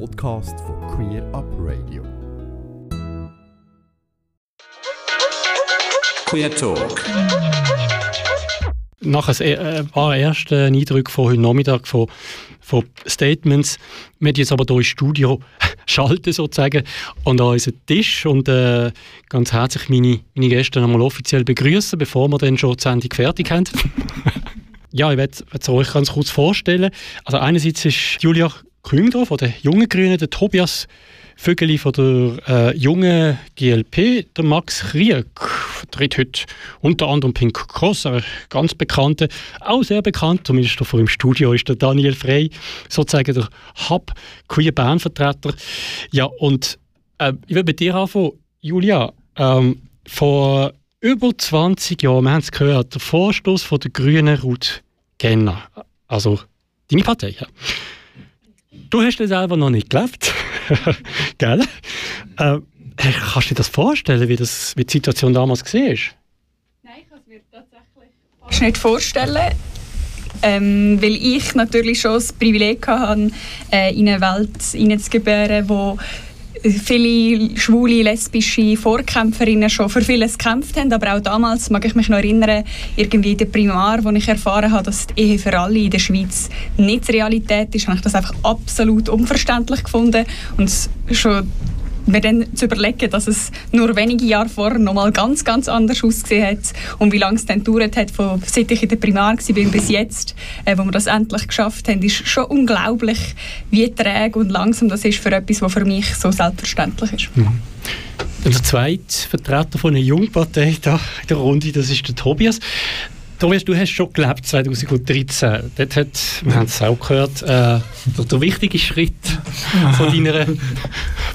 Podcast von Queer Up Radio. Queer Talk. Nach ein äh, paar ersten Eindrücken von heute Nachmittag von, von Statements, wir jetzt aber hier ins Studio schalten sozusagen und an unseren Tisch und äh, ganz herzlich meine, meine Gäste einmal offiziell begrüßen, bevor wir dann schon die Sendung fertig haben. ja, ich werde es euch ganz kurz vorstellen. Also einerseits ist Julia Küngler von der Jungen Grünen, der Tobias Vögeli von der äh, jungen GLP, der Max Krieg, vertritt heute unter anderem Pink Cross, ein ganz bekannter, auch sehr bekannt, zumindest vor im Studio ist der Daniel Frey, sozusagen der Hub Queer Band Vertreter. Ja, und äh, ich will bei dir anfangen, Julia. Ähm, vor über 20 Jahren, wir haben es gehört, der Vorstoß von der Grünen Ruth Genner, also deine Partei. Ja. Du hast das selber noch nicht gelebt. Gell? Äh, kannst du dir das vorstellen, wie, das, wie die Situation damals war? Nein, ich kann es mir tatsächlich nicht vorstellen. Ähm, weil ich natürlich schon das Privileg hatte, äh, in eine Welt hineinzugebären, wo viele schwule, lesbische Vorkämpferinnen schon für vieles gekämpft haben, aber auch damals mag ich mich noch erinnern, irgendwie in der Primar, wo ich erfahren habe, dass die Ehe für alle in der Schweiz nicht Realität ist, habe ich das einfach absolut unverständlich gefunden und schon mir dann zu überlegen, dass es nur wenige Jahre vorher noch mal ganz, ganz anders ausgesehen hat und wie lange es dann gedauert hat, von, seit ich in der Primar war bis jetzt, äh, wo wir das endlich geschafft haben, ist schon unglaublich, wie träge und langsam das ist für etwas, was für mich so selbstverständlich ist. Mhm. Der zweite Vertreter von einer Jungpartei da in der Runde, das ist der Tobias. Tobias, du hast schon gelebt 2013. Dort hat, wir haben es auch gehört, äh, der, der, wichtige Schritt von deiner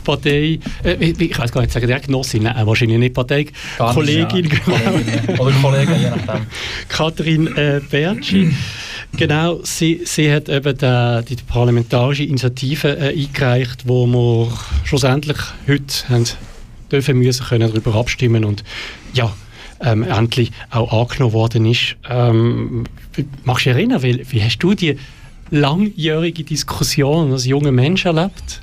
Partei, äh, ich weiß gar nicht, sagen der Genossin, nein, wahrscheinlich nicht Partei, gar Kollegin, nicht, ja. genau. Oder Kollegin, je nachdem. Katrin äh, Bertschi. Genau, sie, sie hat eben die, die parlamentarische Initiative äh, eingereicht, wo wir schlussendlich heute haben dürfen müssen können darüber abstimmen und ja, ähm, endlich auch angenommen worden ist. Ähm, magst du dich erinnern, wie, wie hast du die langjährige Diskussion als junger Mensch erlebt?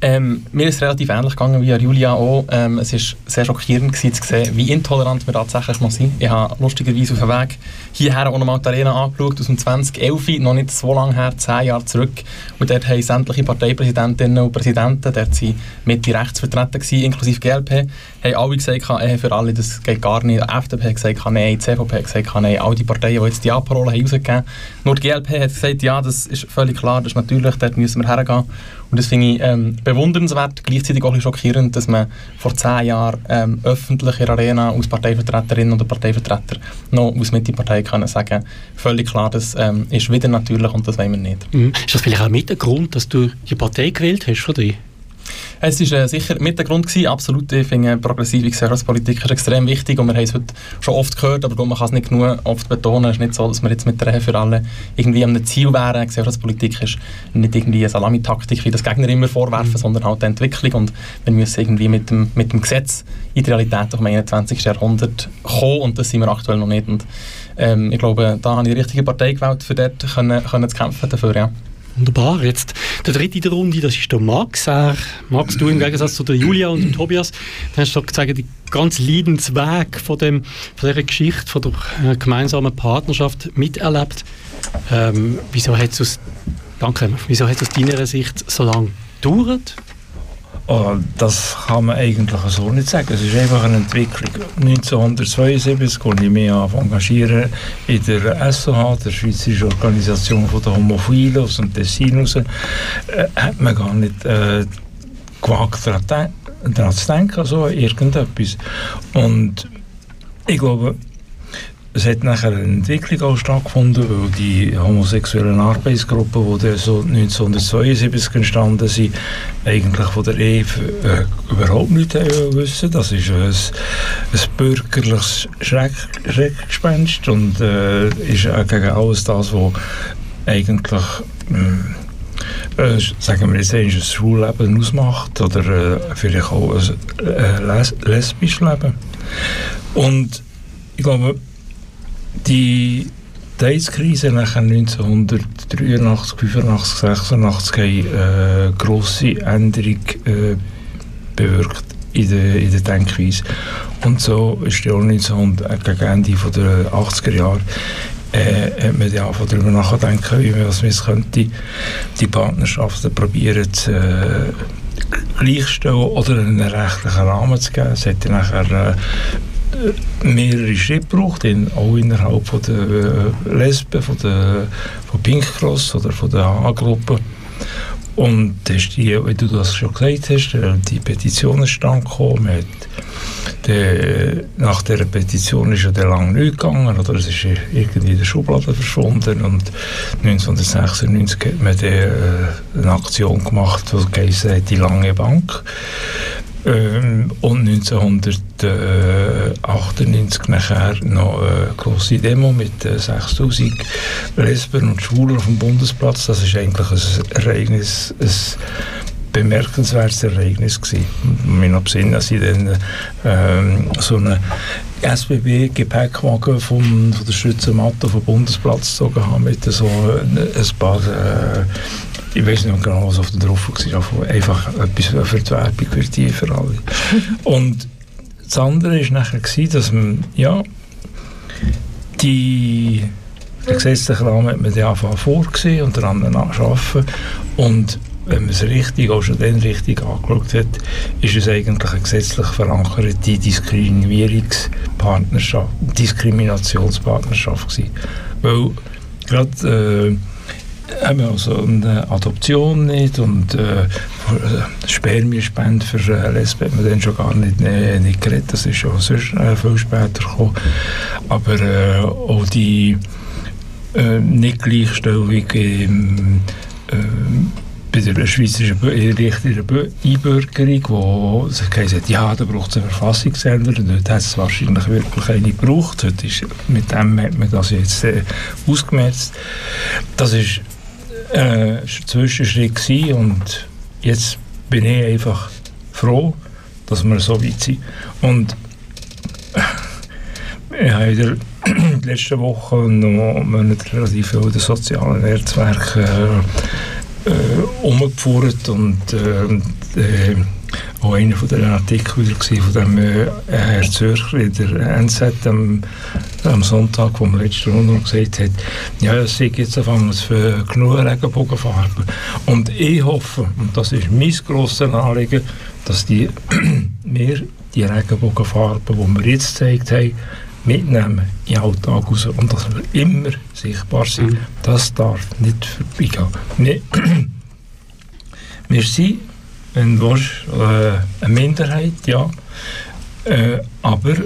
Ähm, mir ist relativ ähnlich gegangen wie Julia auch. Ähm, es war sehr schockierend gewesen, zu sehen, wie intolerant wir tatsächlich noch sind. Ich habe lustigerweise auf dem Weg hierher auch nochmal die Arena angeschaut, aus dem 2011, noch nicht so lange her, zehn Jahre zurück. Und dort haben sämtliche Parteipräsidentinnen und Präsidenten, dort waren Mitte rechts vertreten, gewesen, inklusive GLP, haben alle gesagt, äh, für alle, das geht gar nicht. Die FDP hat gesagt, nein, die CVP hat gesagt, nein, all die Parteien, die jetzt die A-Parole rausgegeben haben. Nur die GLP hat gesagt, ja, das ist völlig klar, das ist natürlich, dort müssen wir hergehen. Und das finde ich ähm, bewundernswert, gleichzeitig auch ein schockierend, dass man vor zehn Jahren ähm, öffentlich in der Arena als Parteivertreterin oder Parteivertreter noch aus Mitte-Partei können sagen, völlig klar, das ähm, ist wieder natürlich und das wollen wir nicht. Mhm. Ist das vielleicht auch mit der Grund, dass du die Partei gewählt hast für dich? Es war äh, sicher mit der Grund gewesen, absolut. Ich finde, progressive Gesellschaftspolitik ist extrem wichtig und wir haben es heute schon oft gehört, aber man kann es nicht genug oft betonen. Es ist nicht so, dass wir jetzt mit der für alle irgendwie einem Ziel wären. Gesellschaftspolitik ist nicht irgendwie eine Salamitaktik, wie das Gegner immer vorwerfen, mhm. sondern halt eine Entwicklung und wir müssen irgendwie mit dem, mit dem Gesetz in die Realität vom 21. Jahrhundert kommen und das sind wir aktuell noch nicht. Und, ähm, ich glaube, da habe ich die richtige Partei gewählt, für dort können, können zu kämpfen dafür, ja. Wunderbar. Jetzt der dritte in der Runde, das ist der Max. Er, Max, du im Gegensatz zu der Julia und dem Tobias, du hast doch gesagt, die ganz Leidensweg von, dem, von dieser Geschichte, von der äh, gemeinsamen Partnerschaft miterlebt. Ähm, wieso hat es aus deiner Sicht so lange gedauert? Oh, das kann man eigentlich so nicht sagen. Es ist einfach eine Entwicklung. 1972 als ich mich engagieren in der SOH, der Schweizerischen Organisation der Homophilen aus dem Tessin raus, äh, hat man gar nicht äh, gewagt, daran zu denken, so irgendetwas. Und ich glaube, es hat nachher eine Entwicklung auch stattgefunden, weil die homosexuellen Arbeitsgruppen, die so 1972 entstanden sind, eigentlich von der Ehe äh, überhaupt nicht wissen. Das ist ein, ein bürgerliches Schreck, Schreckgespenst und äh, ist auch gegen alles das, was eigentlich äh, äh, sagen wir jetzt ein Schulleben ausmacht oder äh, vielleicht auch ein äh, les lesbisches Leben. Und ich glaube, die die AIDS-Krise nachher 1983, 85, 86 haben äh, grosse Änderung äh, bewirkt in der, in der Denkweise. Und so ist auch 1900, äh, gegen Ende der 80er Jahre äh, hat man ja darüber nachdenken, wie man das könnte, die Partnerschaften probieren zu äh, gleichstellen oder einen rechtlichen Rahmen zu geben. Es hat ja nachher äh, mehrere Schritte gebraucht, in, auch innerhalb von der äh, Lesben, von, der, von Pink Cross oder von der A-Gruppe. Und das die, wie du das schon gesagt hast, äh, die Petition ist dann gekommen. Der, nach der Petition ist ja der lange nicht gegangen, oder es ist irgendwie in der Schublade verschwunden. Und 1996 hat man die, äh, eine Aktion gemacht, die geheißen die lange Bank. Ähm, und 1998 nachher noch eine grosse Demo mit äh, 6000 Lesben und Schwulen auf dem Bundesplatz. Das ist eigentlich ein Ereignis, ein bemerkenswertes Ereignis gewesen. Mir noch besinnen, dass ich dann ähm, so eine SBB-Gepäckwagen von, der Schützenmatte vom Bundesplatz gezogen habe mit so ein paar äh, ich weiß nicht genau, was auf der drauf war, einfach etwas für die Werbung, für die, für alle. Und das andere war nachher, gewesen, dass man, ja, die, der gesetzliche Rahmen hat man die Anfang vorgesehen und daran arbeiten und wenn man es richtig, auch schon dann richtig angeschaut hat, ist es eigentlich eine gesetzlich verankerte Diskriminierungspartnerschaft, Diskriminationspartnerschaft gewesen. Weil gerade äh, wir also eine Adoption nicht und äh, Spermienspende für äh, Lesben hat man dann schon gar nicht, äh, nicht geredet, das ist schon sonst, äh, viel später gekommen. Aber äh, auch die äh, Nicht-Gleichstellung im äh, bei der schweizerischen Einbürgerung, wo sich gesagt ja, da braucht es eine Verfassungsänderung. Dort hat es wahrscheinlich wirklich eine gebraucht. Heute ist, mit dem hat man das jetzt äh, ausgemerzt. Das ist äh, Zwischenschritt gewesen und jetzt bin ich einfach froh, dass wir so weit sind. Und äh, ich habe in der letzten Woche noch relativ viel in den sozialen Netzwerken äh, äh, umgeführt und äh, äh, auch einer von den Artikeln wieder von dem äh, Herr Zürcher in der NZ am, am Sonntag, wo man letzte Runde gesagt hat, ja, es sei jetzt auf einmal genug Regenbogenfarben. Und ich hoffe, und das ist mein grosses Anliegen, dass die, wir die Regenbogenfarben, die wir jetzt gezeigt haben, mitnehmen in den Alltag raus und dass wir immer sichtbar sind. Mhm. Das darf nicht vorbeigehen. Wir, wir sind wenn du willst, äh, eine Minderheit, ja. Äh, aber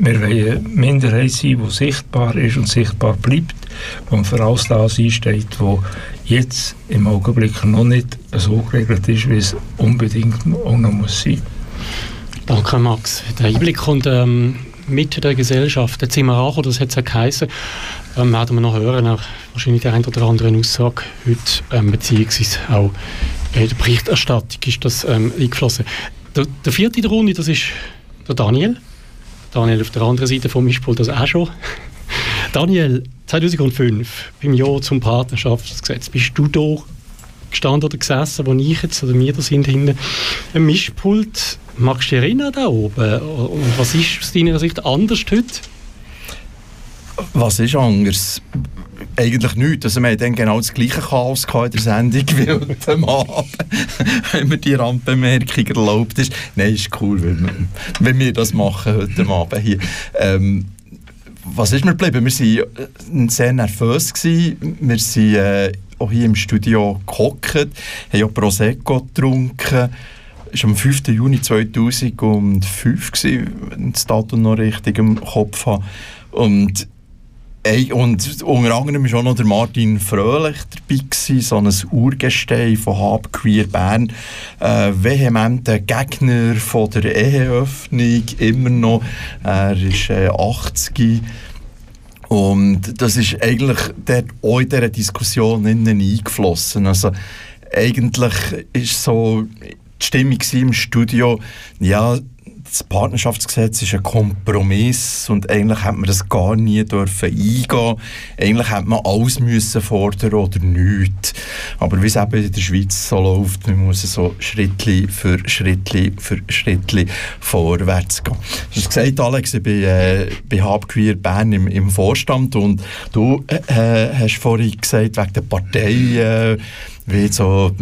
wir wollen eine Minderheit sein, die sichtbar ist und sichtbar bleibt und für alles das einsteht, was jetzt im Augenblick noch nicht so geregelt ist, wie es unbedingt auch noch muss sein. Danke Max. Der Einblick und ähm, mit der Gesellschaft. Jetzt sind wir angekommen, das hat es ja geheißen, ähm, werden wir noch hören, auch wahrscheinlich der ein oder andere Aussage heute, ähm, beziehungsweise auch in der Berichterstattung ist das ähm, eingeflossen. Der, der vierte in der Runde, das ist der Daniel. Daniel auf der anderen Seite vom Mischpult, das auch schon. Daniel, 2005, beim Jahr zum Partnerschaftsgesetz, bist du da gestanden oder gesessen, wo ich jetzt oder wir da sind hinten im Mischpult. Magst du dich erinnern da oben? Und was ist aus deiner Sicht anders heute? Was ist anders? Eigentlich nichts. Also wir hatten genau das gleiche Chaos in der Sendung wie heute Abend, wenn mir die Randbemerkung erlaubt ist. Nein, ist cool, wenn, wenn wir das machen heute Abend hier. Ähm, was ist mir geblieben? Wir waren sehr nervös. Gewesen. Wir sind äh, auch hier im Studio gehockt, haben auch Prosecco getrunken. Es war am 5. Juni 2005, wenn ich das Datum noch richtig im Kopf habe. Und Ey, und unter anderem war auch noch der Martin Fröhlich dabei, gewesen, so ein Urgestein von Hab Queer Bern, äh, vehementer Gegner von der Eheöffnung, immer noch. Er ist äh, 80 und das ist eigentlich dort auch in dieser Diskussion eingeflossen. Also eigentlich ist so die Stimmung im Studio, ja, das Partnerschaftsgesetz ist ein Kompromiss und eigentlich hätte man das gar nie dürfen eingehen. Eigentlich hätte man alles müssen fordern oder nichts. Aber wie es eben in der Schweiz so läuft, man muss so Schrittli für Schrittli für Schrittli vorwärts gehen. Du hast gesagt, Alex, ich bin äh, bei Habqueer Bern im, im Vorstand und du äh, hast vorhin gesagt, wegen der Partei äh, wie so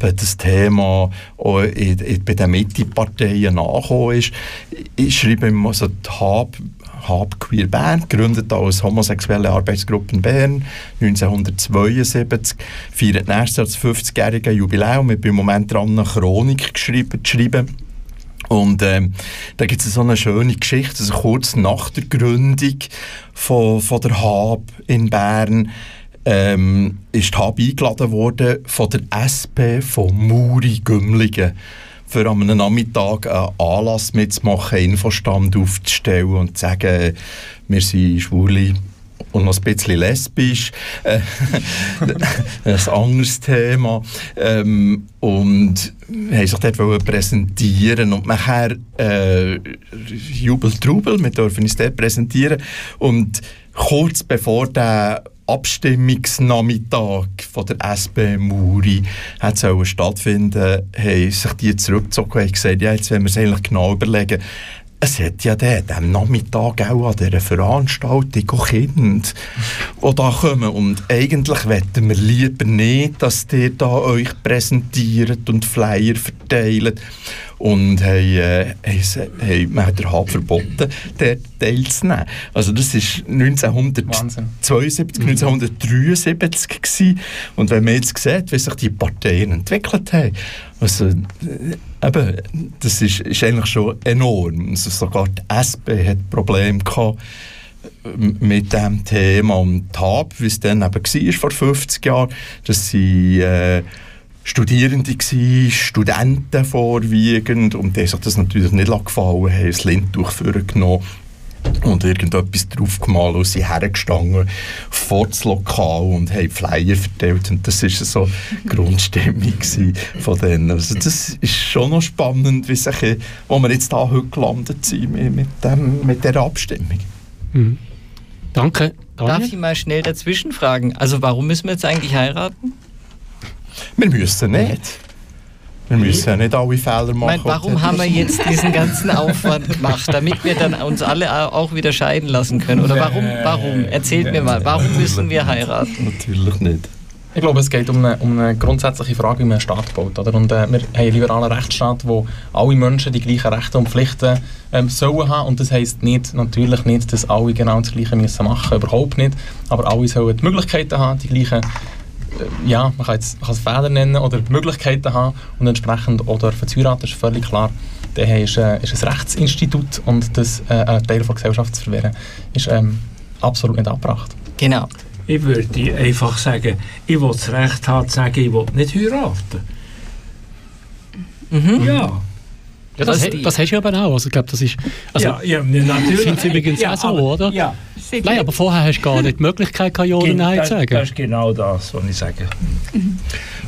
das Thema bei den Mitte-Parteien nachgekommen ist. Ich schreibe immer so die Hab, Hab Queer Bern, gegründet als homosexuelle Arbeitsgruppe in Bern 1972, feiert nächstes Jahr das 50-jährige Jubiläum. Ich bin im Moment dran, eine Chronik geschrieben, zu schreiben. Und ähm, da gibt es so eine schöne Geschichte, also kurz nach der Gründung von, von der Hab in Bern ähm, ist Hab eingeladen worden von der SP von Muri Gümligen für einem Nachmittag einen Anlass mitzumachen, Infostand aufzustellen und zu sagen, wir sind Schwule und noch ein bisschen lesbisch. Äh, ein anderes Thema. Ähm, und haben sich dort präsentieren und nachher äh, Jubel Trubel, wir dürfen uns dort präsentieren und kurz bevor der Abstimmungsnachmittag von der SP Muri hat stattfinden haben sich die zurückgezogen und gesagt, ja, jetzt wollen wir es eigentlich genau überlegen. Es hat ja der, am Nachmittag auch an dieser Veranstaltung auch Kinder, die da kommen. Und eigentlich wetten wir lieber nicht, dass ihr da euch präsentiert und Flyer verteilt und haben, äh, haben, der Hab verboten, dort teilzunehmen. Also das war 1972, 1973 gewesen. und wenn man jetzt sieht, wie sich die Parteien entwickelt haben, also, äh, eben, das ist, ist eigentlich schon enorm. Also sogar die SP hat Probleme gehabt, äh, mit diesem Thema und HAB, wie es dann eben war vor 50 Jahren, dass sie äh, Studierende gewesen, Studenten vorwiegend und die sich das natürlich nicht gefallen haben, das Lindtuch vorgenommen und irgendetwas drauf gemalt und sind hergestanden vor das Lokal und haben Flyer verteilt und das war so die Grundstimmung von denen. Also das ist schon noch spannend, wie sich, wo wir jetzt da heute gelandet sind mit, dem, mit dieser Abstimmung. Mhm. Danke. Daniel? Darf ich mal schnell dazwischen fragen? Also warum müssen wir jetzt eigentlich heiraten? Wir müssen nicht. Wir müssen ja nicht alle Fehler machen. Meine, warum haben wir jetzt diesen ganzen Aufwand gemacht, damit wir dann uns alle auch wieder scheiden lassen können? Oder warum? Warum? Erzählt mir mal, warum müssen wir heiraten? Natürlich nicht. Ich glaube, es geht um eine, um eine grundsätzliche Frage, wie man einen Staat baut. Oder? Und, äh, wir haben einen liberalen Rechtsstaat, wo alle Menschen die gleichen Rechte und Pflichten ähm, sollen haben. Und das heisst nicht, natürlich nicht, dass alle genau das Gleiche müssen machen überhaupt nicht. Aber alle sollen die Möglichkeiten haben, die gleichen ja, man kann, es Fehler nennen oder Möglichkeiten haben und entsprechend oder für zu heiraten, ist völlig klar, der ist, äh, ist ein Rechtsinstitut und das äh, ein Teil der Gesellschaft zu verwehren, ist ähm, absolut nicht abgebracht. Genau. Ich würde einfach sagen, ich will das Recht haben zu sagen, ich will nicht heiraten. Mhm. Ja. Ja, das, das, das hast du aber auch. Also, ich glaube, das ist. Also, ja, ja, natürlich. Ich finde es übrigens ja, auch so, aber, oder? Ja. Nein, aber vorher hast du gar nicht die Möglichkeit, Ja oder Nein zu sagen. Das ist genau das, was ich sage.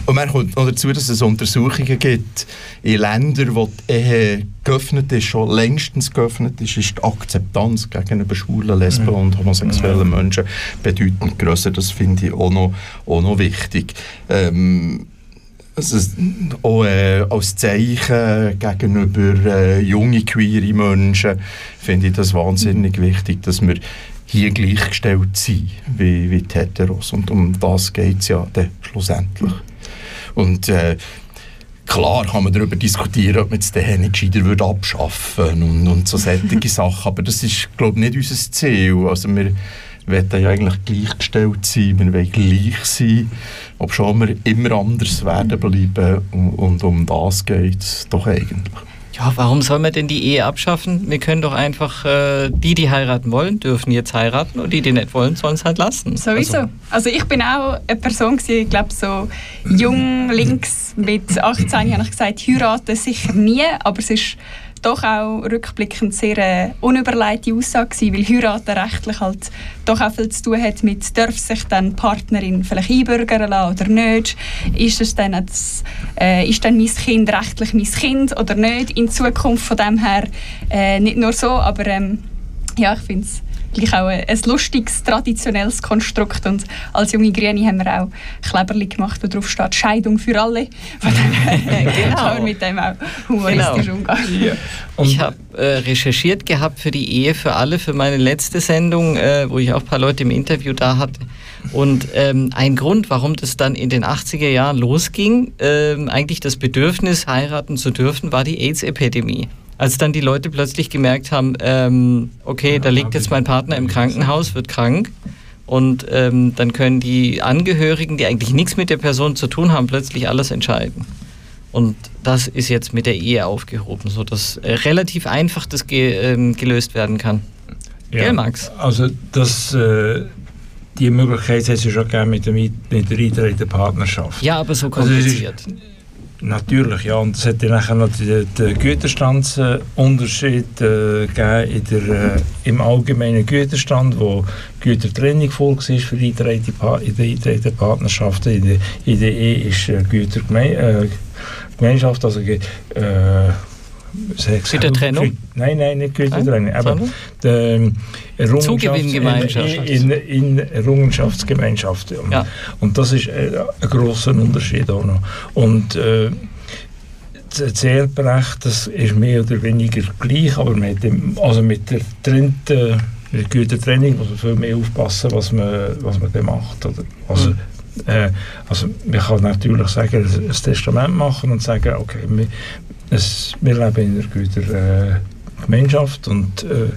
Und man kommt noch dazu, dass es Untersuchungen gibt in Ländern, wo die Ehe geöffnet ist, schon längstens geöffnet ist, ist die Akzeptanz gegenüber schwulen, lesben und homosexuellen Menschen bedeutend grösser. Das finde ich auch noch, auch noch wichtig. Ähm, also, auch äh, als Zeichen gegenüber äh, jungen queere Menschen finde ich das wahnsinnig wichtig, dass wir hier gleichgestellt sind wie, wie die Heteros. Und um das geht es ja dann schlussendlich. Und äh, klar kann man darüber diskutieren, ob man es dann nicht gescheiter würde abschaffen und, und so solche Sachen, aber das ist, glaube ich, nicht unser Ziel. Also wir wollen ja eigentlich gleichgestellt sein, wir wollen gleich sein ob schon wir immer anders werden bleiben und, und um das geht es doch eigentlich. Ja, warum soll man denn die Ehe abschaffen? Wir können doch einfach, äh, die, die heiraten wollen, dürfen jetzt heiraten und die, die nicht wollen, sollen es halt lassen. Sowieso. Also, also ich bin auch eine Person, gewesen, ich glaube so jung, links, mit 18 habe ich gesagt, heiraten sicher nie, aber es ist doch auch rückblickend sehr äh, unüberlegte Aussage gewesen, weil Heiraten rechtlich halt doch auch viel zu tun hat mit, darf sich dann Partnerin vielleicht einbürgern lassen oder nicht? Ist, es dann das, äh, ist dann mein Kind rechtlich mein Kind oder nicht in Zukunft? Von dem her äh, nicht nur so, aber ähm, ja, ich finde es gleich auch ein, ein lustiges, traditionelles Konstrukt. Und als junge Grüne haben wir auch Kleberli gemacht, wo drauf steht «Scheidung für alle». Von dem Genau. kann man mit dem auch humoristisch Genau. umgehen. Ich habe äh, recherchiert gehabt für die Ehe für alle, für meine letzte Sendung, äh, wo ich auch ein paar Leute im Interview da hatte. Und ähm, ein Grund, warum das dann in den 80er Jahren losging, ähm, eigentlich das Bedürfnis, heiraten zu dürfen, war die AIDS-Epidemie. Als dann die Leute plötzlich gemerkt haben, ähm, okay, da liegt jetzt mein Partner im Krankenhaus, wird krank. Und ähm, dann können die Angehörigen, die eigentlich nichts mit der Person zu tun haben, plötzlich alles entscheiden. Und das ist jetzt mit der Ehe aufgehoben, sodass äh, relativ einfach das ge ähm, gelöst werden kann. Gell, Max? Also das, äh, die Möglichkeit hat es ja schon gegeben mit, Ein- mit der der Partnerschaft. Ja, aber so Also kompliziert. Natürlich, ja. Und es hat ja nachher noch den, Güterstandsunterschied äh, gegeben in der, äh, im allgemeinen Güterstand, wo Gütertrennung vorgesehen ist für die die Partnerschaften. In der, in der Ehe ist äh, Gütergemeinschaft, äh, also äh, was hat er gesagt? Gütertrennung? Nein, nein, nicht Gütertrennung. Nein, Aber die, ähm, Errungenschafts-. In, in, in Errungenschaftsgemeinschaft. ja. Ja. Und das ist äh, ein grosser Unterschied auch noch. Und äh, das Erbrecht, das ist mehr oder weniger gleich, aber mit, dem, also mit der trennten, mit der guten Trennung muss man viel mehr aufpassen, was man, was man dann macht. Oder? Also, äh, also man kann natürlich sagen, ein Testament machen und sagen, okay, wir, es, wir leben in einer guten äh, Gemeinschaft und äh,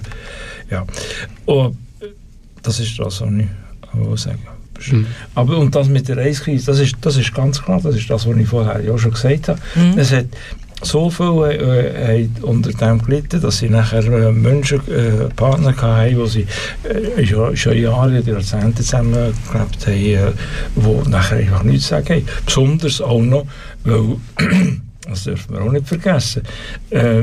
ja. Und, äh, das ist das, was ich auch sagen Mhm. aber und das mit der Eiskrise, das ist, das ist ganz klar, das ist das, was ich vorher ja schon gesagt habe. Mhm. Es hat so viele äh, haben unter dem gelitten, dass sie nachher äh, Menschen, äh, Partner hatten, wo sie äh, schon, schon Jahre, Jahrzehnte zusammen gelebt haben, äh, wo nachher einfach nichts sagen haben. Besonders auch noch, weil, das dürfen wir auch nicht vergessen, äh,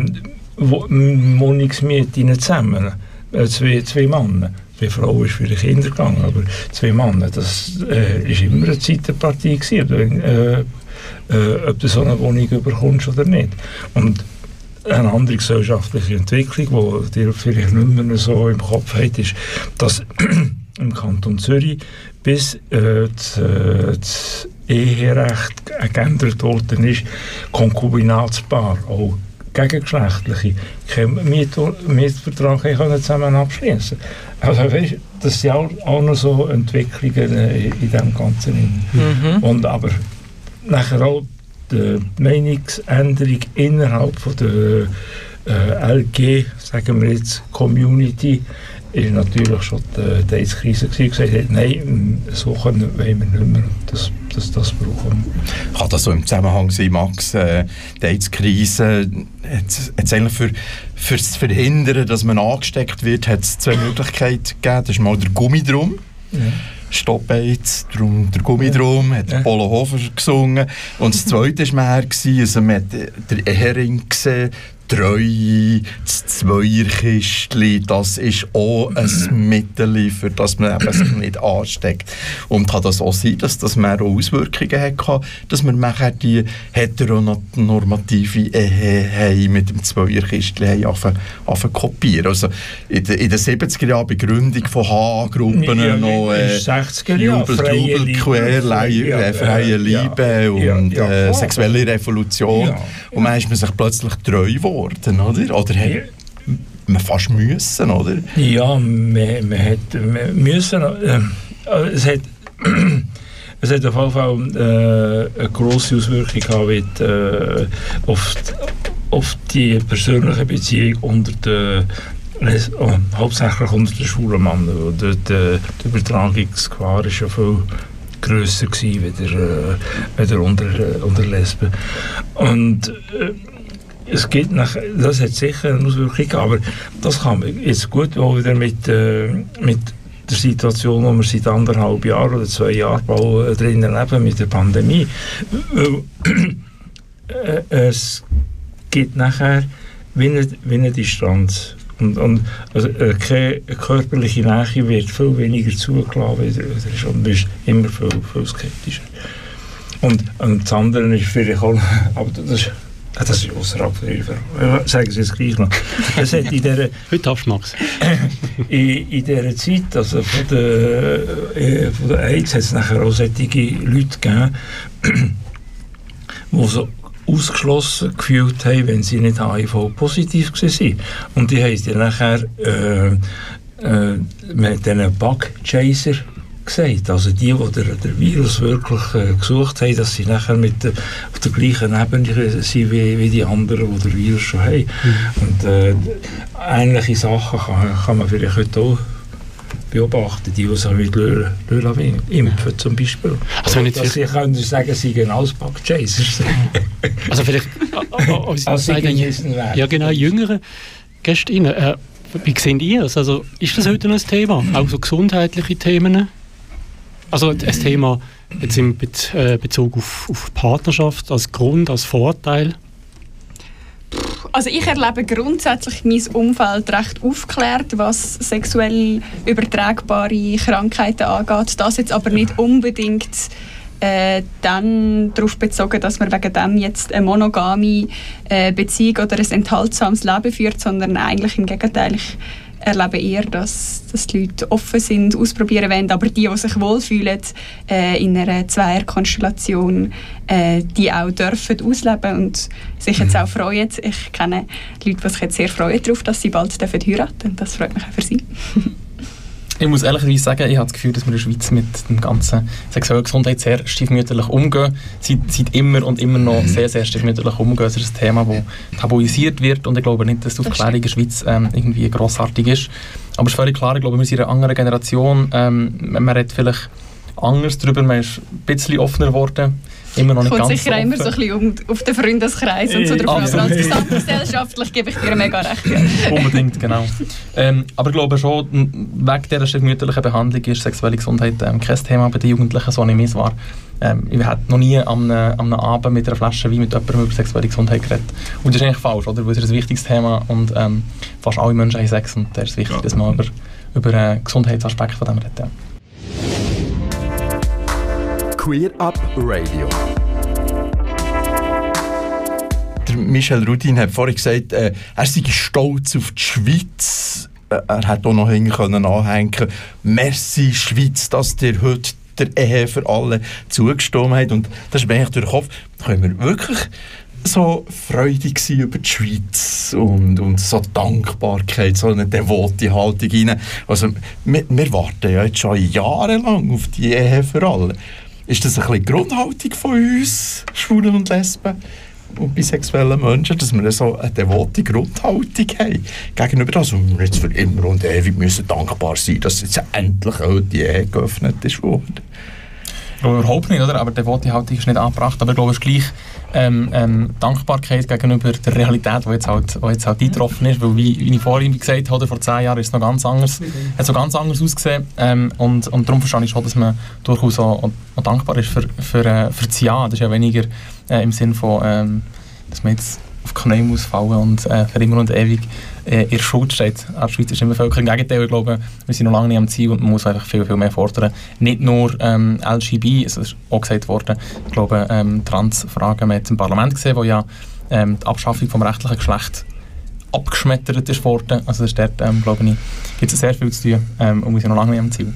wo, Wohnungsmiete nicht zusammen, äh, zwei, zwei Männer. Zwei Frauen ist für die Kinder gegangen, aber zwei Männer, das äh, ist immer eine Zeitpartie gewesen, wenn, äh, ob du so eine Wohnung überkommst oder nicht. Und eine andere gesellschaftliche Entwicklung, die dir vielleicht nicht mehr so im Kopf hat, ist, dass im Kanton Zürich bis äh, das, äh, das Eherecht geändert worden ist, Konkubinatspaar, auch gegengeschlechtliche, keinen Miet Mietvertrag können zusammen abschließen Also weißt, das sind auch, auch noch so Entwicklungen äh, in dem Ganzen. Mhm. Und aber nachher auch die Meinungsänderung innerhalb von der äh, LG, sagen wir jetzt, Community, ist natürlich schon die, die AIDS-Krise gewesen, gesagt hat, nein, so können wollen wir nicht mehr, das, das, das brauchen wir. Kann das so im Zusammenhang sein, Max? Äh, die AIDS-Krise hat es eigentlich für, fürs Verhindern, dass man angesteckt wird, hat es zwei Möglichkeiten gegeben. Das ist mal der Gummidrum. Ja. Stopp AIDS, drum, der Gummidrum, hat Ja. Polo Hofer gesungen. Und das zweite war mehr, also man hat den Ehering gesehen, Treue, das Zweierkistli, das ist auch ein Mittel, für das man eben sich nicht ansteckt. Und kann das auch sein, dass das mehr Auswirkungen hatte, dass wir nachher die heteronormative Ehe mit dem angefangen zu kopieren. Also in den, in den 70er Jahren Begründung von H-Gruppen Ja, noch äh, 60er Jahren, Jubel, Trubel, Liebe, Quer, äh, freie Liebe und äh, sexuelle Revolution. Und man ist man sich plötzlich treu geworden, oder? Oder hat Ja. man fast müssen, oder? Ja, wir, wir, hat, wir müssen. Äh, es hat. Es hat auf jeden Fall äh, eine grosse Auswirkung gehabt mit, äh, auf, die, auf die persönliche Beziehung unter den oh, hauptsächlich unter den schwulen Männern. dort, äh, Die Übertragungsgefahr war ja viel grösser gewesen, wieder, äh, wieder unter, äh, unter Lesben. Und äh, es gibt nach, das hat sicher eine Auswirkung, aber das kann man jetzt gut auch wieder mit, äh, mit der Situation, wo wir seit anderthalb Jahren oder zwei Jahren bald, äh, drinnen leben, mit der Pandemie. Weil, äh, es gibt nachher wie eine, wie eine Distanz. Und, und also, äh, keine körperliche Nähe wird viel weniger zugelassen, du bist immer viel, viel skeptischer. Und, und das andere ist vielleicht auch, aber das das ist außerhalb von Ihrer Sagen Sie es gleich noch. Es hat in dieser, Heute Max. in, in dieser Zeit, also von der, äh, von der AIDS, hat es nachher auch solche Leute gegeben, die so ausgeschlossen gefühlt haben, wenn sie nicht HIV-positiv waren. Und die haben dann nachher äh, äh, mit diesen Bug-Chaser gesagt. Also die, die den, den Virus wirklich äh, gesucht haben, dass sie nachher mit der, auf der gleichen Ebene sind wie, wie die anderen, die den Virus schon haben. Mhm. Und äh, ähnliche Sachen kann, kann man vielleicht heute auch beobachten, die, die sich mit Löwen impfen zum Beispiel. Also wenn jetzt dass sie können sagen, sie gehen als Backchasers. also vielleicht als, als ja genau, jüngere Gäste äh, wie sehen ihr es? Also, ist das heute noch ein Thema? Auch so gesundheitliche Themen? Also das Thema jetzt in äh, Bezug auf, auf Partnerschaft als Grund, als Vorteil? Also ich erlebe grundsätzlich mein Umfeld recht aufgeklärt, was sexuell übertragbare Krankheiten angeht. Das jetzt aber nicht unbedingt äh, dann darauf bezogen, dass man wegen dem jetzt eine monogame äh, Beziehung oder ein enthaltsames Leben führt, sondern eigentlich im Gegenteil. Ich erlebe eher, dass, dass die Leute offen sind, ausprobieren wollen, aber die, die sich wohlfühlen äh, in einer Zweierkonstellation, äh, die auch dürfen ausleben und sich jetzt mhm. auch freuen. Ich kenne Leute, die sich jetzt sehr freuen darauf, dass sie bald dürfen heiraten Das freut mich auch für sie. Ich muss ehrlicherweise sagen, ich habe das Gefühl, dass wir in der Schweiz mit dem ganzen sexuellen Gesundheit sehr stiefmütterlich umgehen. Seit, seit immer und immer noch mhm. sehr, sehr stiefmütterlich umgehen. Es ist ein Thema, das tabuisiert wird und ich glaube nicht, dass die Aufklärung in der Schweiz ähm, irgendwie grossartig ist. Aber es ist völlig klar, ich glaube, wir sind in einer anderen Generation. Ähm, man redet vielleicht anders darüber, man ist ein bisschen offener geworden immer noch nicht Kommt ganz sicher offen. immer so ein bisschen um, auf den Freundeskreis und so drauf. Aber als gesamtgesellschaftlich gebe ich dir mega recht. Unbedingt, genau. Ähm, aber ich glaube schon, wegen dieser mütterlichen Behandlung ist sexuelle Gesundheit ähm, kein Thema bei den Jugendlichen, so nehme ich es wahr. Ähm, ich habe noch nie am einem, Abend mit einer Flasche Wein mit jemandem über sexuelle Gesundheit geredet. Und das ist eigentlich falsch, oder? Weil es ist ein wichtiges Thema und ähm, fast alle Menschen haben Sex und da ist es wichtig, dass man über, über einen Gesundheitsaspekt von dem redet. Ja. Queer Up Radio. Michel Rudin hat vorhin gesagt, äh, er sei stolz auf die Schweiz. Äh, er hätte auch noch können anhängen. Merci Schweiz, dass ihr heute der Ehe für alle zugestimmt habt. Und das ist mir durch den Kopf. Können wir wirklich so freudig sein über die Schweiz und, und so Dankbarkeit, so eine devote Haltung rein. Also, wir, wir warten ja jetzt schon jahrelang auf die Ehe für alle. Ist das ein bisschen die Grundhaltung von uns, Schwulen und Lesben und bisexuellen Menschen, dass wir so eine devote Grundhaltung haben gegenüber das und wir jetzt für immer und ewig müssen dankbar sein, dass jetzt endlich die Ehe geöffnet ist worden? Überhaupt nicht, oder? aber devote Haltung ist nicht angebracht, aber ich glaube, es ist gleich ähm, ähm, Dankbarkeit gegenüber der Realität, die jetzt halt, die jetzt halt eingetroffen ist. Weil, wie, wie ich vorhin gesagt habe, vor zehn Jahren ist es noch ganz anders, hat so ganz anders ausgesehen. Ähm, und, und darum verstehe ich schon, dass man durchaus auch, auch dankbar ist für, für, äh, für das Ja. Das ist ja weniger äh, im Sinn von, ähm, dass man jetzt auf Knie muss fallen und äh, für immer und ewig äh, in Schuld steht als schweizerische Bevölkerung. Im Gegenteil, ich glaube, wir sind noch lange nicht am Ziel und man muss einfach viel, viel mehr fordern. Nicht nur ähm, LGB, es ist auch gesagt worden, ich glaube, ähm, Transfragen, man hat im Parlament gesehen, wo ja ähm, die Abschaffung vom rechtlichen Geschlecht abgeschmettert ist worden. Also das ist dort, ähm, glaube ich, gibt es sehr viel zu tun ähm, und wir sind noch lange nicht am Ziel.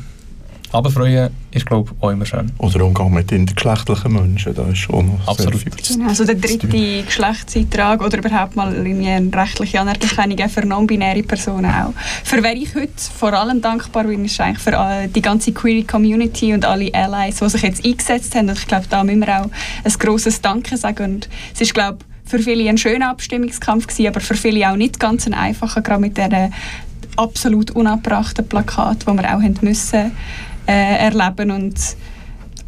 Aber freuen ist, glaube ich, auch immer schön. Oder Umgang mit intergeschlechtlichen Menschen, da ist schon noch Absolut. sehr viel genau, Also der dritte Geschlechtseintrag oder überhaupt mal eine rechtliche Anerkennung für non-binäre Personen auch. Für wen ich heute vor allem dankbar bin, ist eigentlich für die ganze Queer Community und alle Allies, die sich jetzt eingesetzt haben. Und ich glaube, da müssen wir auch ein grosses Danke sagen. Und es ist, glaube für viele ein schöner Abstimmungskampf gewesen, aber für viele auch nicht ganz ein einfacher, gerade mit diesen absolut unabbrachten Plakat, die wir auch haben müssen äh, erleben und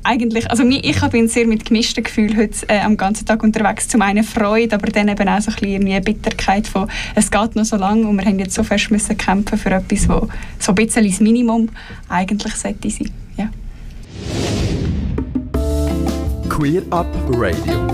eigentlich, also ich bin sehr mit gemischten Gefühlen heute äh, am ganzen Tag unterwegs. Zum einen Freude, aber dann eben auch so ein bisschen eine Bitterkeit von, es geht noch so lange und wir haben jetzt so fest müssen kämpfen für etwas, wo so ein bisschen das Minimum eigentlich sollte sein. Ja. Queer Up Radio.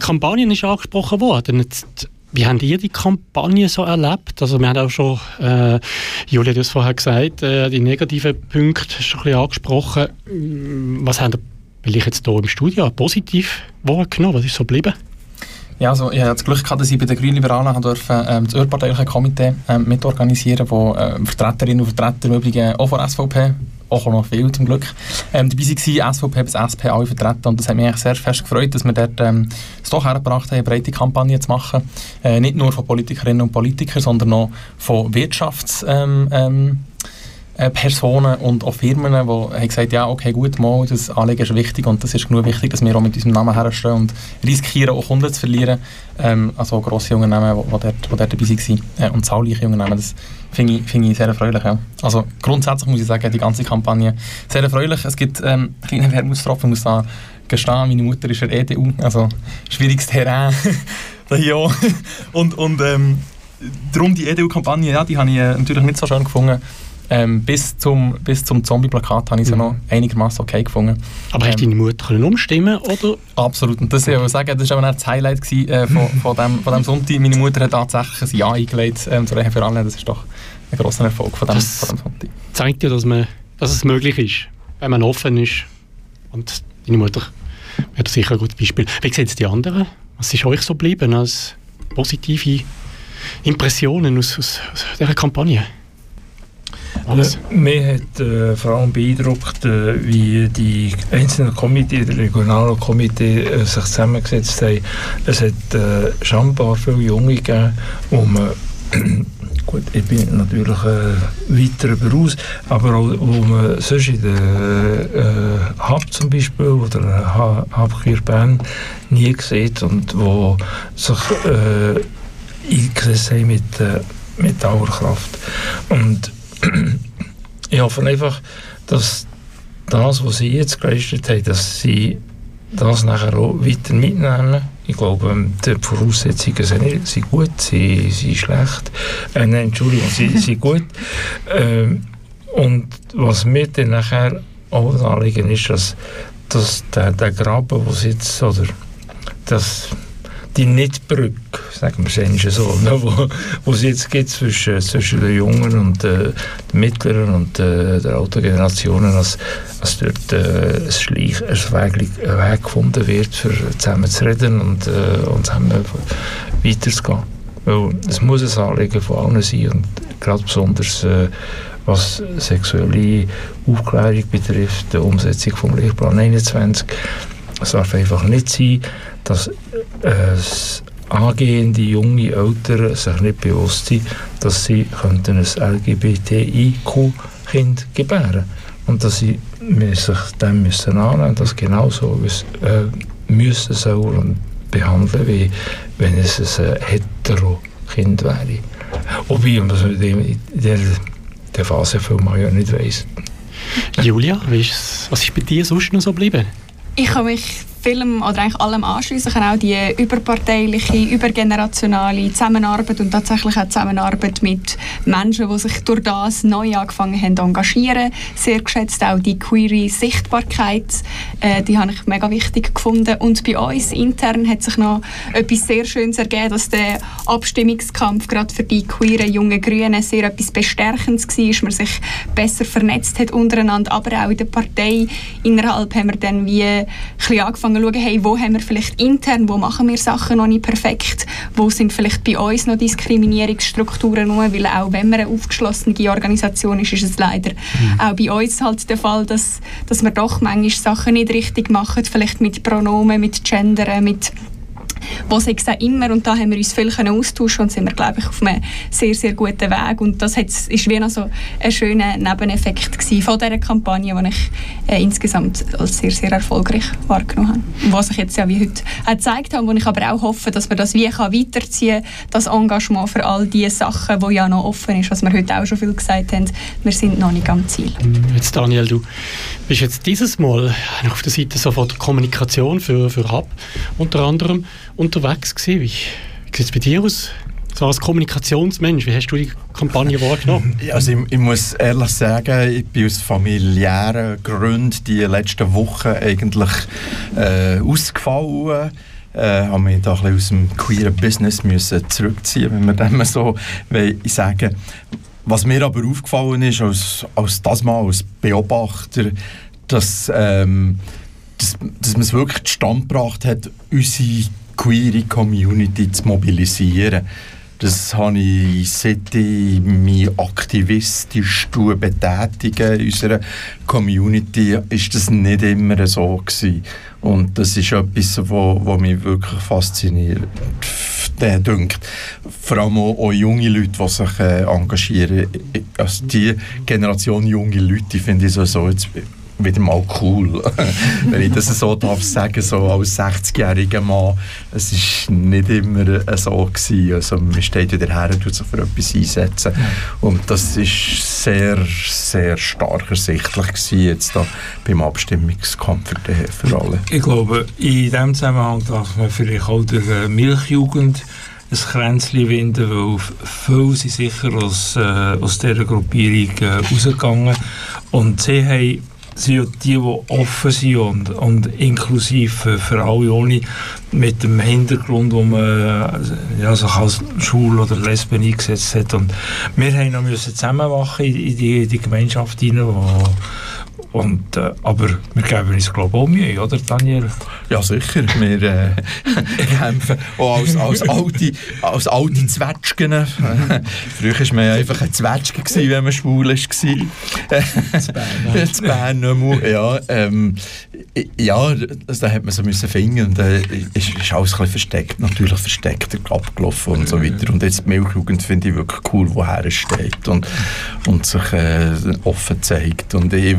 Kampagnen ist angesprochen worden. Jetzt, wie habt ihr die Kampagne so erlebt? Also wir haben auch schon, äh, Julia hat es vorher gesagt, äh, die negativen Punkte schon ein bisschen angesprochen. Mm, was habt ihr vielleicht jetzt hier im Studio positiv wahrgenommen? Was ist so geblieben? Ja, also ich hatte das Glück gehabt, dass ich bei den Grünliberalen durfte, ähm, das überparteiliche Komitee ähm, mitorganisieren, wo ähm, Vertreterinnen und Vertreter im Übrigen auch von SVP auch noch viel zum Glück, ähm, dabei waren, SVP bis SP alle vertreten und das hat mich eigentlich sehr fest gefreut, dass wir dort ähm, es doch hergebracht haben, eine breite Kampagne zu machen, äh, nicht nur von Politikerinnen und Politikern, sondern auch von Wirtschafts- ähm, ähm, äh, Personen und auch Firmen, die haben gesagt ja, okay, gut, mal, das Anliegen ist wichtig und das ist genug wichtig, dass wir auch mit unserem Namen herstellen und riskieren, auch Kunden zu verlieren. Ähm, also grosse Unternehmen, die, die, dort, dabei waren äh, und zahlreiche Unternehmen, das finde ich, find ich sehr erfreulich. Ja. Also grundsätzlich muss ich sagen, die ganze Kampagne sehr erfreulich. Es gibt ähm, kleine Wermutstropfen, muss da gestehen, meine Mutter ist der EDU, also schwieriges Terrain auch. und, und ähm, darum die EDU-Kampagne, ja, die habe ich äh, natürlich nicht so schön gefunden. Ähm, bis zum, bis zum Zombie-Plakat habe ich sie mhm. noch einigermaßen okay gefunden. Aber ähm, hast deine Mutter können umstimmen oder? Absolut. Und das, ich will sagen, das war auch das Highlight gewesen, äh, von, von, dem, von dem Sonntag. Meine Mutter hat tatsächlich ein Ja eingelegt ähm, Ehe für alle. Das ist doch ein grosser Erfolg von dem, das von dem Sonntag. zeigt ja, dass, man, dass es möglich ist, wenn man offen ist. Und deine Mutter wäre sicher ein gutes Beispiel. Wie sehen es die anderen? Was ist euch so geblieben als positive Impressionen aus, aus, aus dieser Kampagne? Alles. Mir hat äh, vor allem beeindruckt, äh, wie die einzelnen Komitee, die regionalen Komitee äh, sich zusammengesetzt haben. Es hat äh, scheinbar viele Junge gegeben, man Gut, ich bin natürlich äh, weit darüber aus, aber auch, wo man sonst in der äh, Hub zum Beispiel oder Hub Bern nie sieht und wo sich äh, eingesetzt haben mit, äh, mit Dauerkraft. Und ich hoffe einfach, dass das, was sie jetzt geleistet haben, dass sie das nachher auch weiter mitnehmen. Ich glaube, die Voraussetzungen sind, sind gut, sie sind schlecht. Äh, nein, Entschuldigung, sie sind gut. Ähm, und was mir dann nachher auch anliegen ist, dass, dass der, der Graben, der jetzt, oder das die Nichtbrücke, sagen wir es so, ne, wo, wo es jetzt gibt zwischen, zwischen den Jungen und äh, den Mittleren und äh, der alten Generationen, dass, dass dort äh, ein, Schleich, ein, Weg, ein Weg gefunden wird, für zusammen zu reden und, äh, und zusammen weiterzugehen. Weil es muss ein Anliegen von allen sein und gerade besonders äh, was sexuelle Aufklärung betrifft, die Umsetzung vom Lehrplan 21. Es darf einfach nicht sein, dass äh, angehende junge Eltern sich nicht bewusst sind, dass sie könnten ein LGBTIQ-Kind gebären und dass sie sich dem müssen annehmen, dass genauso äh, müssen soll und behandeln, wie wenn es ein hetero-Kind wäre. Wobei man in der, der Phase viel mal ja nicht weiss. Julia, was ist bei dir sonst noch so geblieben? Ich habe mich vielem oder eigentlich allem anschließen kann, auch die überparteiliche, übergenerationale Zusammenarbeit und tatsächlich auch Zusammenarbeit mit Menschen, die sich durch das neu angefangen haben zu engagieren. Sehr geschätzt auch die queere Sichtbarkeit, äh, die habe ich mega wichtig gefunden. Und bei uns intern hat sich noch etwas sehr Schönes ergeben, dass der Abstimmungskampf gerade für die queeren jungen Grünen sehr etwas Bestärkendes war, man sich besser vernetzt hat untereinander, aber auch in der Partei innerhalb haben wir dann wie ein bisschen angefangen angefangen zu schauen, hey, wo haben wir vielleicht intern, wo machen wir Sachen noch nicht perfekt, wo sind vielleicht bei uns noch Diskriminierungsstrukturen rum, weil auch wenn man eine aufgeschlossene Organisation ist, ist es leider mhm. auch bei uns halt der Fall, dass, dass wir doch manchmal Sachen nicht richtig machen, vielleicht mit Pronomen, mit Gendern, mit wo sich auch immer, und da haben wir uns viel können austauschen und sind wir, glaube ich, auf einem sehr, sehr guten Weg und das ist wie noch so ein schöner Nebeneffekt von dieser Kampagne, die ich äh, insgesamt als sehr, sehr erfolgreich wahrgenommen habe. Was ich jetzt ja wie heute auch gezeigt habe, wo ich aber auch hoffe, dass man das wie kann weiterziehen kann, das Engagement für all diese Sachen, die ja noch offen ist, was wir heute auch schon viel gesagt haben, wir sind noch nicht am Ziel. Jetzt Daniel, du bist jetzt dieses Mal auf der Seite so der Kommunikation für, für Hub unter anderem unterwegs gewesen. Wie, wie sieht es bei dir aus? So als Kommunikationsmensch, wie hast du die Kampagne wahrgenommen? Also ich, ich, muss ehrlich sagen, ich bin aus familiären Gründen die letzten Wochen eigentlich äh, ausgefallen. äh, habe mich da ein bisschen aus dem queeren Business müssen zurückziehen, wenn wir dem so sagen Was mir aber aufgefallen ist, als, als das mal als Beobachter, dass, ähm, dass, dass man es wirklich zustande gebracht hat, unsere queere Community zu mobilisieren. Das habe ich, seit ich mich aktivistisch betätige in unserer Community, ist das nicht immer so gewesen. Und das ist etwas, was mich wirklich fasziniert äh, dünkt. Vor allem auch, auch, junge Leute, die sich äh, engagieren. Also die Generation junge Leute, finde ich so, so jetzt wieder mal cool, wenn ich das so darf sagen, so als 60-jähriger Mann. Es war nicht immer so gewesen. Also man steht wieder her und sich für etwas einsetzen. Und das ist sehr, sehr stark ersichtlich gewesen jetzt da beim Abstimmungskampf für, alle. Ich glaube, in diesem Zusammenhang darf man vielleicht auch der äh, Milchjugend ein Kränzchen winden, weil viele sind sicher aus, äh, aus dieser Gruppierung äh, rausgegangen und sie haben sind die, die offen sind und, und inklusiv für alle ohne mit dem Hintergrund, wo man ja, sich als schwul oder lesben eingesetzt hat. Und wir haben noch zusammenwachen in, in die, die Gemeinschaft hinein, und, äh, aber wir geben uns, glaube ich, auch Mühe, oder Daniel? Ja, sicher. Wir äh, kämpfen auch als, als alte, als alte Zwetschgen. Früher war man ja einfach ein Zwetschge, gewesen, wenn man schwul war. Zu Bern. Zu Bern, ja. Ähm, ja, da hat man so müssen finden und äh, ist, ist alles ein bisschen versteckt, natürlich versteckt abgelaufen und so weiter. Und jetzt die Milchjugend finde ich wirklich cool, woher es steht und, und sich äh, offen zeigt. Und ich,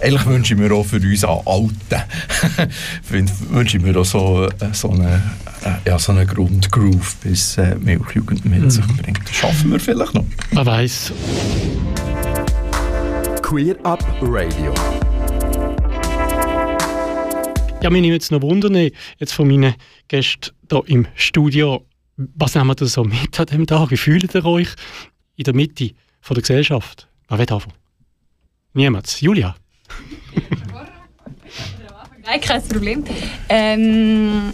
eigentlich wünsche ich mir auch für uns Alten, wünsche ich mir auch so, äh, so eine äh, ja, so einen Grundgroove, bis äh, Milchjugend mit mhm. sich bringt. Das schaffen wir vielleicht noch. Man weiß. Queer Up Radio. Ja, mich nimmt jetzt noch Wunder jetzt von meinen Gästen hier im Studio. Was nehmen wir da so mit an diesem Tag? Wie fühlt ihr euch in der Mitte von der Gesellschaft? Wer will anfangen? Niemand. Julia? Nein, kein Problem. Ähm,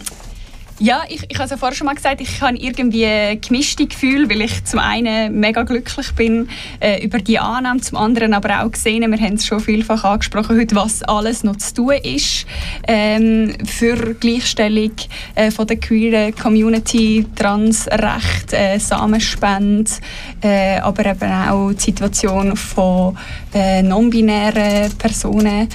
ja, ich, ich habe es ja vorher schon mal gesagt, ich habe irgendwie gemischte Gefühle, weil ich zum einen mega glücklich bin äh, über die Annahme, zum anderen aber auch gesehen, wir haben es schon vielfach angesprochen heute, was alles noch zu tun ist ähm, für Gleichstellung äh, von der queeren Community, Transrecht, äh, Samenspende, äh, aber eben auch die Situation von äh, non-binären Personen.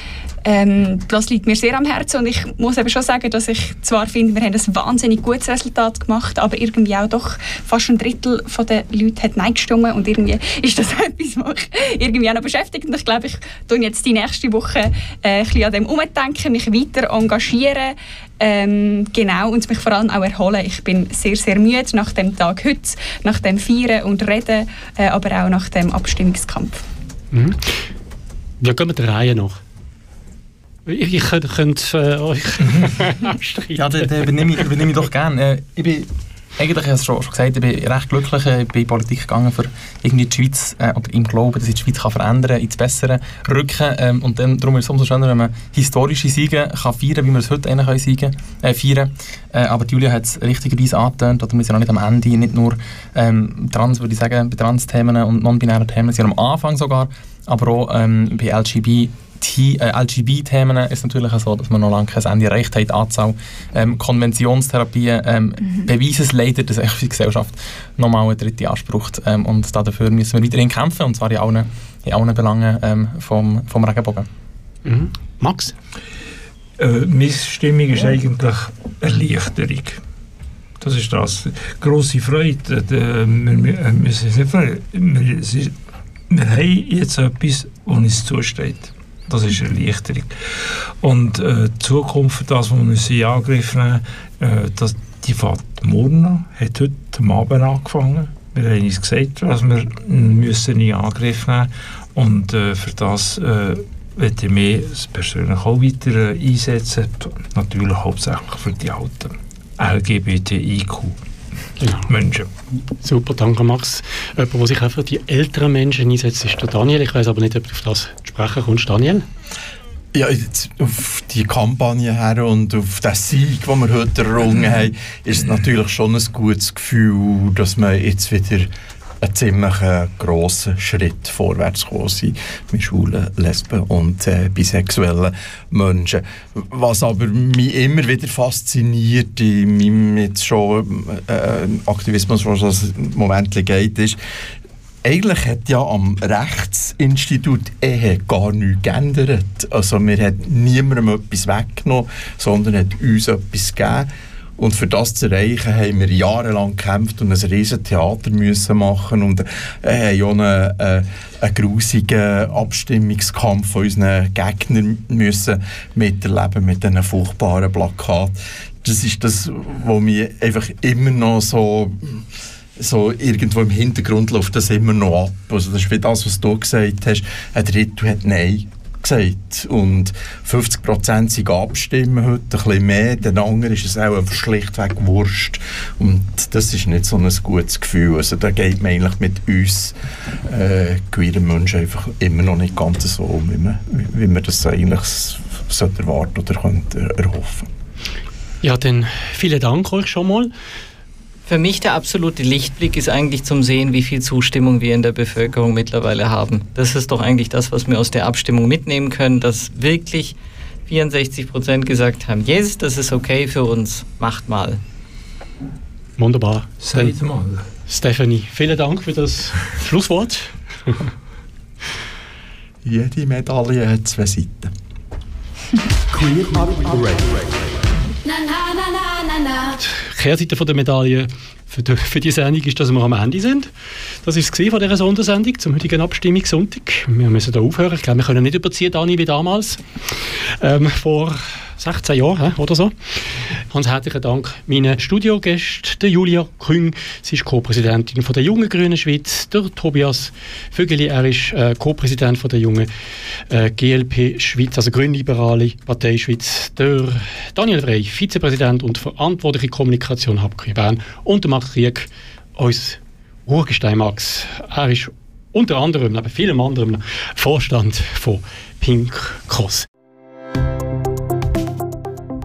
Ähm, das liegt mir sehr am Herzen und ich muss eben schon sagen, dass ich zwar finde, wir haben ein wahnsinnig gutes Resultat gemacht, aber irgendwie auch doch fast ein Drittel der Leute hat Nein gestimmt und irgendwie ist das etwas, was mich irgendwie auch noch beschäftigt und ich glaube, ich tue jetzt die nächste Woche äh, ein bisschen an dem umdenken, mich weiter engagieren ähm, genau, und mich vor allem auch erholen. Ich bin sehr, sehr müde nach dem Tag heute, nach dem Feiern und Reden, äh, aber auch nach dem Abstimmungskampf. Mhm. Ja, gehen wir der Reihe noch. Ich, könnte äh, euch. Ja, den übernehme, ich, übernehme ich doch gerne. Äh, ich bin, eigentlich, ich habe es schon, gesagt, ich bin recht glücklich. Ich bin in Politik gegangen, für irgendwie die Schweiz, äh, oder im Glauben, dass ich die Schweiz kann verändern kann, ins Bessere rücken. Ähm, und dann, darum ist es umso schöner, wenn man historische Siege kann feiern wie wir es heute können siegen, äh, feiern äh, Aber Julia hat es richtigerweise angetönt, oder wir sind noch nicht am Ende, nicht nur ähm, trans, würde ich sagen, bei Trans-Themen und non-binären Themen, sondern am Anfang sogar, aber auch ähm, bei LGB äh, LGB-Themen ist natürlich so, dass man noch lange kein Ende erreicht hat. Die Anzahl ähm, Konventionstherapien ähm, mhm. beweisen es leider, dass die Gesellschaft nochmal eine dritte Anspruch ähm, und dafür müssen wir weiterhin kämpfen, und zwar in allen, in allen Belangen ähm, vom, vom Regenbogen. Mhm. Max? Äh, meine Stimmung ist eigentlich Erleichterung. Das ist das. Grosse Freude. Äh, wir, wir, wir, wir, wir, wir haben jetzt etwas, was uns zusteht. Das ist eine Erleichterung. Und äh, die Zukunft für das, was wir in Angriff nehmen äh, das, die fährt morgen an, hat heute Abend angefangen. Wir haben uns gesagt, was wir müssen in Angriff nehmen Und äh, für das äh, möchte ich mich persönlich auch weiter äh, einsetzen. Natürlich hauptsächlich für die alten LGBTIQ. Genau. Menschen. Super, danke Max. Jemand, der sich auch für die älteren Menschen einsetzt, ist der Daniel. Ich weiß aber nicht, ob du auf das sprechen kommst. Daniel? Ja, jetzt auf die Kampagne her und auf den Sieg, den wir heute errungen haben, ist es natürlich schon ein gutes Gefühl, dass wir jetzt wieder einen ziemlich äh, grossen Schritt vorwärts gekommen sind mit schwulen, lesben und äh, bisexuellen Menschen. Was aber mich immer wieder fasziniert in meinem jetzt schon äh, Aktivismus, was ein Moment geht, ist, eigentlich hat ja am Rechtsinstitut Ehe gar nichts geändert. Also wir haben niemandem etwas weggenommen, sondern hat uns etwas gegeben. Und für das zu erreichen, haben wir jahrelang gekämpft und ein riesen Theater müssen machen und äh, haben auch einen, äh, einen grusigen Abstimmungskampf von unseren Gegnern müssen miterleben mit diesen furchtbaren Plakaten. Das ist das, was mich einfach immer noch so so irgendwo im Hintergrund läuft das immer noch ab. Also das ist wie das, was du gesagt hast. Ein Drittel hat Nein gesagt. Und 50 Prozent sind abstimmen heute, ein bisschen mehr. Den anderen ist es auch schlichtweg Wurst. Und das ist nicht so ein gutes Gefühl. Also da geht man eigentlich mit uns äh, queeren Menschen einfach immer noch nicht ganz so um, wie man, wie man das eigentlich sollte erwarten oder könnte erhoffen. Ja, dann vielen Dank euch schon mal. Für mich der absolute Lichtblick ist eigentlich zum Sehen, wie viel Zustimmung wir in der Bevölkerung mittlerweile haben. Das ist doch eigentlich das, was wir aus der Abstimmung mitnehmen können, dass wirklich 64 Prozent gesagt haben, yes, das ist okay für uns, macht mal. Wunderbar. Seid mal. Stephanie, vielen Dank für das Schlusswort. Jede Medaille hat zwei Seiten. Queer Up Radio. Kehrseite der Medaille für die, für die Sendung ist, dass wir am Ende sind. Das ist es von dieser Sondersendung zum heutigen Abstimmungssonntag. Wir müssen hier aufhören. Ich glaube, wir können nicht überziehen, Dani, wie damals. Ähm, vor 16 Jahren oder so. Ganz herzlichen Dank meinen Studiogästen, der Julia Küng, sie ist Co-Präsidentin der Jungen Grünen Schweiz, der Tobias Vögeli, er ist äh, Co-Präsident der Jungen äh, GLP Schweiz, also Grünliberale Partei Schweiz, der Daniel Frey, Vizepräsident und verantwortliche Kommunikation Habkühe Bern und der Max Krieg, uns Urgestein Max. Er ist unter anderem, neben vielem anderem, Vorstand von Pink Cross.